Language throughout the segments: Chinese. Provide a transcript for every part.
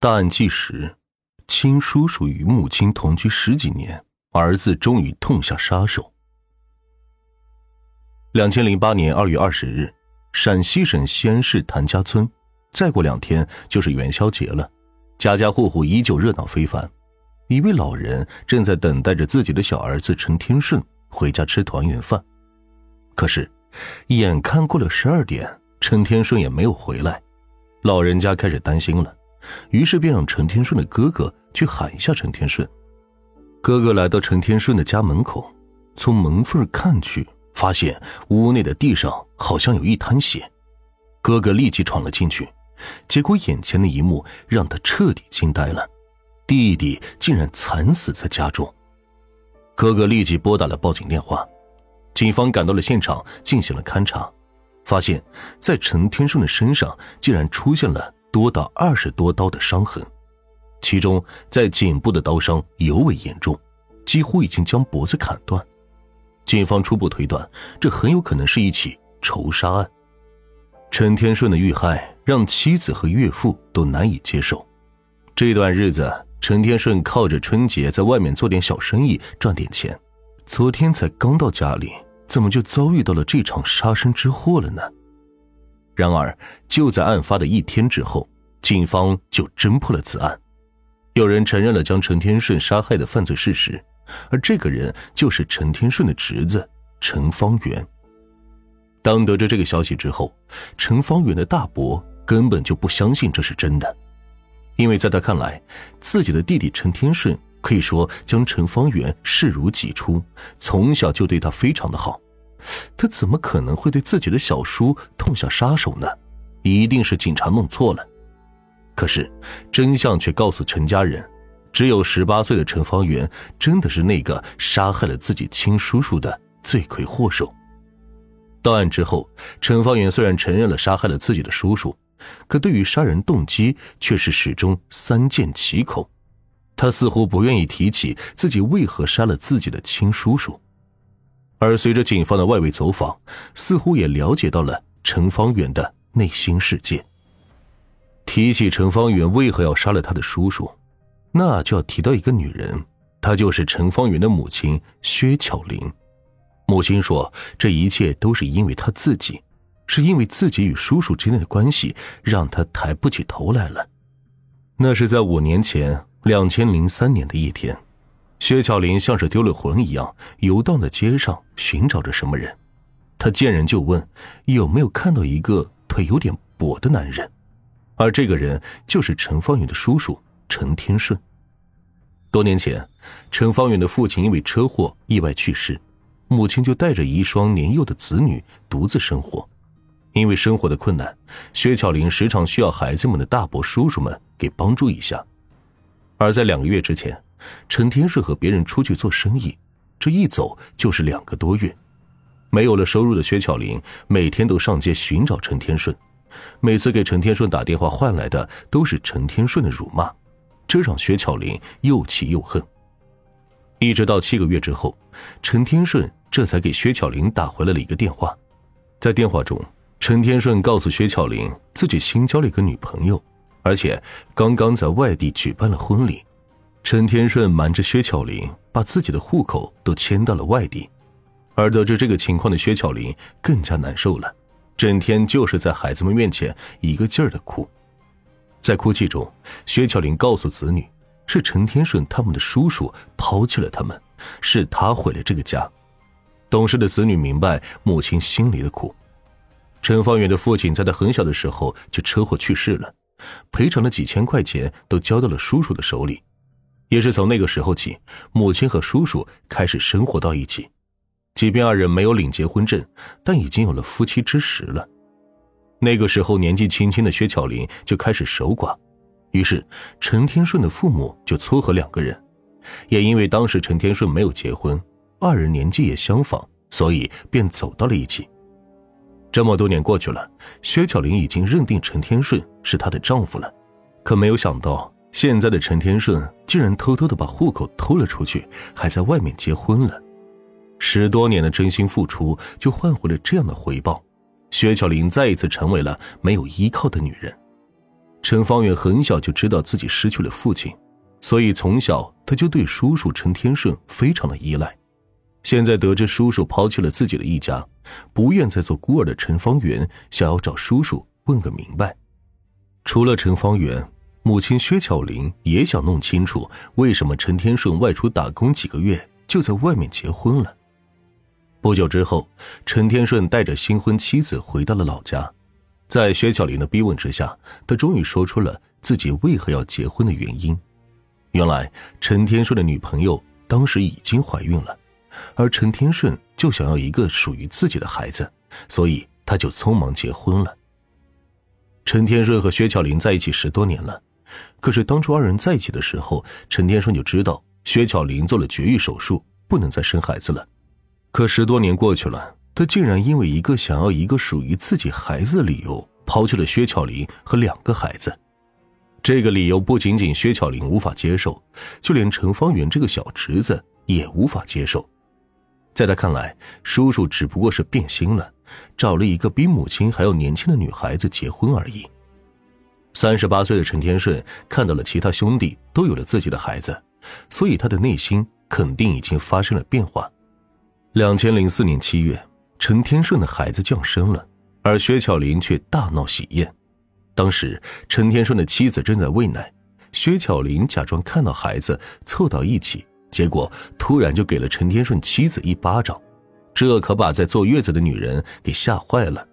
大案纪实：亲叔叔与母亲同居十几年，儿子终于痛下杀手。两千零八年二月二十日，陕西省西安市谭家村，再过两天就是元宵节了，家家户户依旧热闹非凡。一位老人正在等待着自己的小儿子陈天顺回家吃团圆饭，可是，眼看过了十二点，陈天顺也没有回来，老人家开始担心了。于是便让陈天顺的哥哥去喊一下陈天顺。哥哥来到陈天顺的家门口，从门缝看去，发现屋内的地上好像有一滩血。哥哥立即闯了进去，结果眼前的一幕让他彻底惊呆了：弟弟竟然惨死在家中。哥哥立即拨打了报警电话，警方赶到了现场进行了勘查，发现，在陈天顺的身上竟然出现了。多达二十多刀的伤痕，其中在颈部的刀伤尤为严重，几乎已经将脖子砍断。警方初步推断，这很有可能是一起仇杀案。陈天顺的遇害让妻子和岳父都难以接受。这段日子，陈天顺靠着春节在外面做点小生意赚点钱，昨天才刚到家里，怎么就遭遇到了这场杀身之祸了呢？然而，就在案发的一天之后，警方就侦破了此案。有人承认了将陈天顺杀害的犯罪事实，而这个人就是陈天顺的侄子陈方圆。当得知这个消息之后，陈方圆的大伯根本就不相信这是真的，因为在他看来，自己的弟弟陈天顺可以说将陈方圆视如己出，从小就对他非常的好。他怎么可能会对自己的小叔痛下杀手呢？一定是警察弄错了。可是真相却告诉陈家人，只有十八岁的陈方圆真的是那个杀害了自己亲叔叔的罪魁祸首。到案之后，陈方圆虽然承认了杀害了自己的叔叔，可对于杀人动机却是始终三缄其口。他似乎不愿意提起自己为何杀了自己的亲叔叔。而随着警方的外围走访，似乎也了解到了陈方圆的内心世界。提起陈方圆为何要杀了他的叔叔，那就要提到一个女人，她就是陈方圆的母亲薛巧玲。母亲说，这一切都是因为她自己，是因为自己与叔叔之间的关系，让她抬不起头来了。那是在五年前，两千零三年的一天。薛巧玲像是丢了魂一样游荡在街上，寻找着什么人。她见人就问：“有没有看到一个腿有点跛的男人？”而这个人就是陈方圆的叔叔陈天顺。多年前，陈方圆的父亲因为车祸意外去世，母亲就带着一双年幼的子女独自生活。因为生活的困难，薛巧玲时常需要孩子们的大伯叔叔们给帮助一下。而在两个月之前。陈天顺和别人出去做生意，这一走就是两个多月，没有了收入的薛巧玲每天都上街寻找陈天顺，每次给陈天顺打电话换来的都是陈天顺的辱骂，这让薛巧玲又气又恨。一直到七个月之后，陈天顺这才给薛巧玲打回来了一个电话，在电话中，陈天顺告诉薛巧玲自己新交了一个女朋友，而且刚刚在外地举办了婚礼。陈天顺瞒着薛巧玲，把自己的户口都迁到了外地，而得知这个情况的薛巧玲更加难受了，整天就是在孩子们面前一个劲儿的哭。在哭泣中，薛巧玲告诉子女，是陈天顺他们的叔叔抛弃了他们，是他毁了这个家。懂事的子女明白母亲心里的苦。陈方圆的父亲在他很小的时候就车祸去世了，赔偿的几千块钱都交到了叔叔的手里。也是从那个时候起，母亲和叔叔开始生活到一起。即便二人没有领结婚证，但已经有了夫妻之实了。那个时候，年纪轻轻的薛巧玲就开始守寡，于是陈天顺的父母就撮合两个人。也因为当时陈天顺没有结婚，二人年纪也相仿，所以便走到了一起。这么多年过去了，薛巧玲已经认定陈天顺是她的丈夫了，可没有想到。现在的陈天顺竟然偷偷的把户口偷了出去，还在外面结婚了。十多年的真心付出，就换回了这样的回报。薛巧玲再一次成为了没有依靠的女人。陈方圆很小就知道自己失去了父亲，所以从小他就对叔叔陈天顺非常的依赖。现在得知叔叔抛弃了自己的一家，不愿再做孤儿的陈方圆想要找叔叔问个明白。除了陈方圆，母亲薛巧玲也想弄清楚为什么陈天顺外出打工几个月就在外面结婚了。不久之后，陈天顺带着新婚妻子回到了老家，在薛巧玲的逼问之下，他终于说出了自己为何要结婚的原因。原来，陈天顺的女朋友当时已经怀孕了。而陈天顺就想要一个属于自己的孩子，所以他就匆忙结婚了。陈天顺和薛巧玲在一起十多年了，可是当初二人在一起的时候，陈天顺就知道薛巧玲做了绝育手术，不能再生孩子了。可十多年过去了，他竟然因为一个想要一个属于自己孩子的理由，抛弃了薛巧玲和两个孩子。这个理由不仅仅薛巧玲无法接受，就连陈方圆这个小侄子也无法接受。在他看来，叔叔只不过是变心了，找了一个比母亲还要年轻的女孩子结婚而已。三十八岁的陈天顺看到了其他兄弟都有了自己的孩子，所以他的内心肯定已经发生了变化。两千零四年七月，陈天顺的孩子降生了，而薛巧玲却大闹喜宴。当时，陈天顺的妻子正在喂奶，薛巧玲假装看到孩子，凑到一起。结果突然就给了陈天顺妻子一巴掌，这可把在坐月子的女人给吓坏了。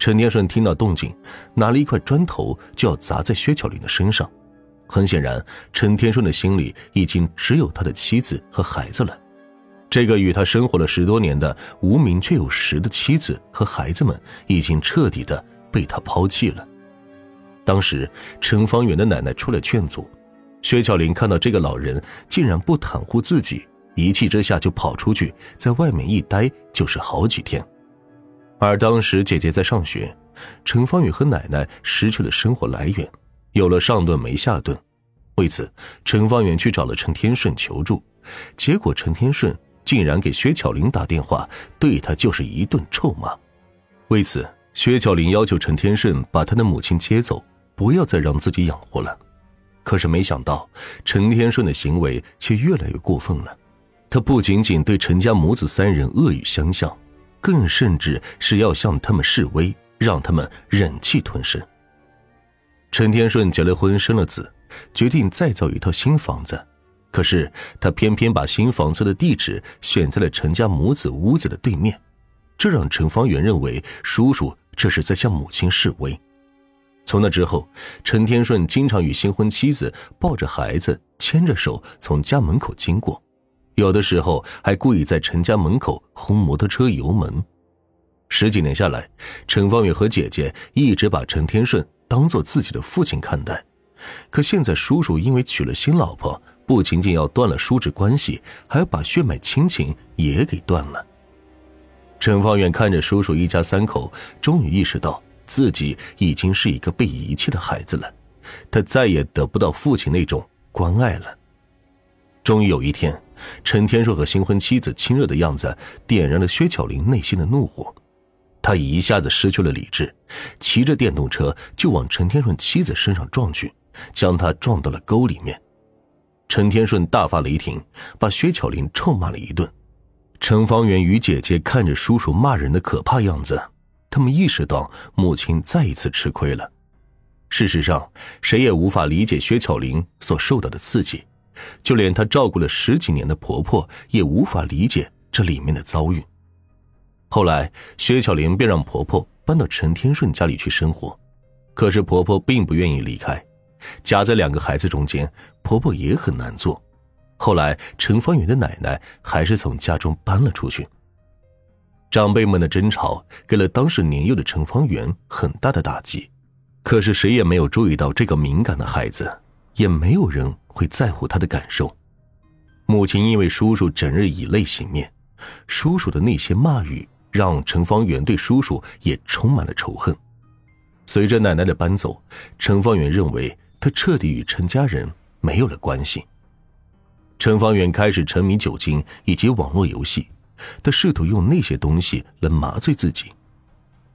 陈天顺听到动静，拿了一块砖头就要砸在薛巧玲的身上。很显然，陈天顺的心里已经只有他的妻子和孩子了。这个与他生活了十多年的无名却有实的妻子和孩子们，已经彻底的被他抛弃了。当时，陈方圆的奶奶出来劝阻。薛巧玲看到这个老人竟然不袒护自己，一气之下就跑出去，在外面一待就是好几天。而当时姐姐在上学，陈方宇和奶奶失去了生活来源，有了上顿没下顿。为此，陈方远去找了陈天顺求助，结果陈天顺竟然给薛巧玲打电话，对他就是一顿臭骂。为此，薛巧玲要求陈天顺把他的母亲接走，不要再让自己养活了。可是没想到，陈天顺的行为却越来越过分了。他不仅仅对陈家母子三人恶语相向，更甚至是要向他们示威，让他们忍气吞声。陈天顺结了婚，生了子，决定再造一套新房子。可是他偏偏把新房子的地址选在了陈家母子屋子的对面，这让陈方圆认为叔叔这是在向母亲示威。从那之后，陈天顺经常与新婚妻子抱着孩子，牵着手从家门口经过，有的时候还故意在陈家门口轰摩托车油门。十几年下来，陈方远和姐姐一直把陈天顺当做自己的父亲看待。可现在叔叔因为娶了新老婆，不仅仅要断了叔侄关系，还要把血脉亲情也给断了。陈方远看着叔叔一家三口，终于意识到。自己已经是一个被遗弃的孩子了，他再也得不到父亲那种关爱了。终于有一天，陈天硕和新婚妻子亲热的样子点燃了薛巧玲内心的怒火，他一下子失去了理智，骑着电动车就往陈天顺妻子身上撞去，将他撞到了沟里面。陈天顺大发雷霆，把薛巧玲臭骂了一顿。陈方圆与姐姐看着叔叔骂人的可怕样子。他们意识到母亲再一次吃亏了。事实上，谁也无法理解薛巧玲所受到的刺激，就连她照顾了十几年的婆婆也无法理解这里面的遭遇。后来，薛巧玲便让婆婆搬到陈天顺家里去生活，可是婆婆并不愿意离开，夹在两个孩子中间，婆婆也很难做。后来，陈方圆的奶奶还是从家中搬了出去。长辈们的争吵给了当时年幼的陈方圆很大的打击，可是谁也没有注意到这个敏感的孩子，也没有人会在乎他的感受。母亲因为叔叔整日以泪洗面，叔叔的那些骂语让陈方圆对叔叔也充满了仇恨。随着奶奶的搬走，陈方圆认为他彻底与陈家人没有了关系。陈方圆开始沉迷酒精以及网络游戏。他试图用那些东西来麻醉自己。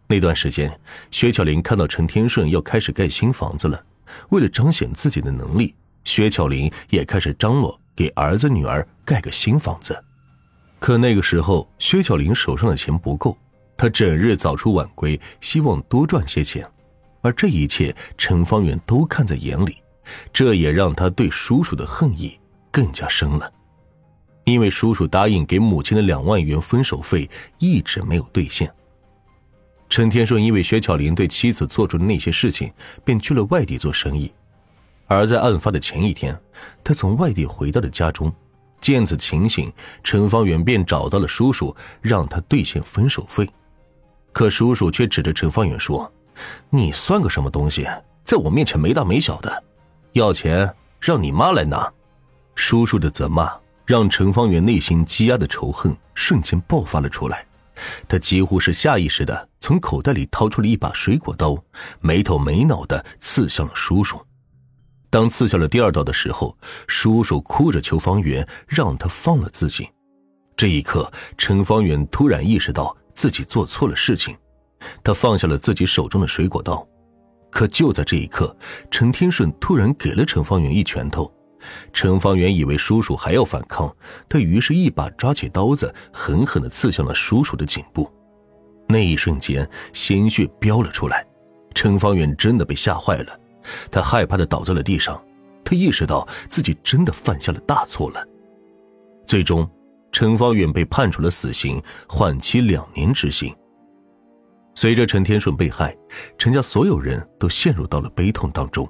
那段时间，薛巧玲看到陈天顺要开始盖新房子了，为了彰显自己的能力，薛巧玲也开始张罗给儿子女儿盖个新房子。可那个时候，薛巧玲手上的钱不够，她整日早出晚归，希望多赚些钱。而这一切，陈方圆都看在眼里，这也让他对叔叔的恨意更加深了。因为叔叔答应给母亲的两万元分手费一直没有兑现。陈天顺因为薛巧玲对妻子做出的那些事情，便去了外地做生意。而在案发的前一天，他从外地回到了家中，见此情形，陈方圆便找到了叔叔，让他兑现分手费。可叔叔却指着陈方圆说。你算个什么东西，在我面前没大没小的，要钱让你妈来拿。叔叔的责骂让陈方圆内心积压的仇恨瞬间爆发了出来，他几乎是下意识的从口袋里掏出了一把水果刀，没头没脑的刺向了叔叔。当刺下了第二刀的时候，叔叔哭着求方圆让他放了自己。这一刻，陈方圆突然意识到自己做错了事情。他放下了自己手中的水果刀，可就在这一刻，陈天顺突然给了陈方圆一拳头。陈方圆以为叔叔还要反抗，他于是一把抓起刀子，狠狠地刺向了叔叔的颈部。那一瞬间，鲜血飙了出来。陈方圆真的被吓坏了，他害怕的倒在了地上。他意识到自己真的犯下了大错了。最终，陈方远被判处了死刑，缓期两年执行。随着陈天顺被害，陈家所有人都陷入到了悲痛当中。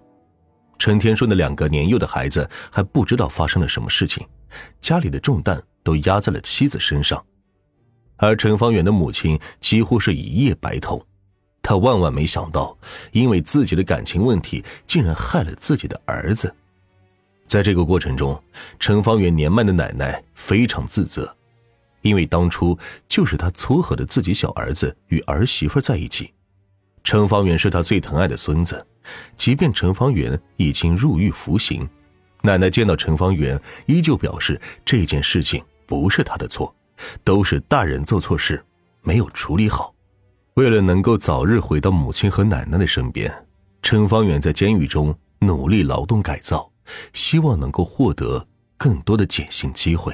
陈天顺的两个年幼的孩子还不知道发生了什么事情，家里的重担都压在了妻子身上，而陈方远的母亲几乎是一夜白头。他万万没想到，因为自己的感情问题，竟然害了自己的儿子。在这个过程中，陈方圆年迈的奶奶非常自责。因为当初就是他撮合的自己小儿子与儿媳妇在一起，陈方圆是他最疼爱的孙子，即便陈方圆已经入狱服刑，奶奶见到陈方圆依旧表示这件事情不是他的错，都是大人做错事没有处理好。为了能够早日回到母亲和奶奶的身边，陈方远在监狱中努力劳动改造，希望能够获得更多的减刑机会。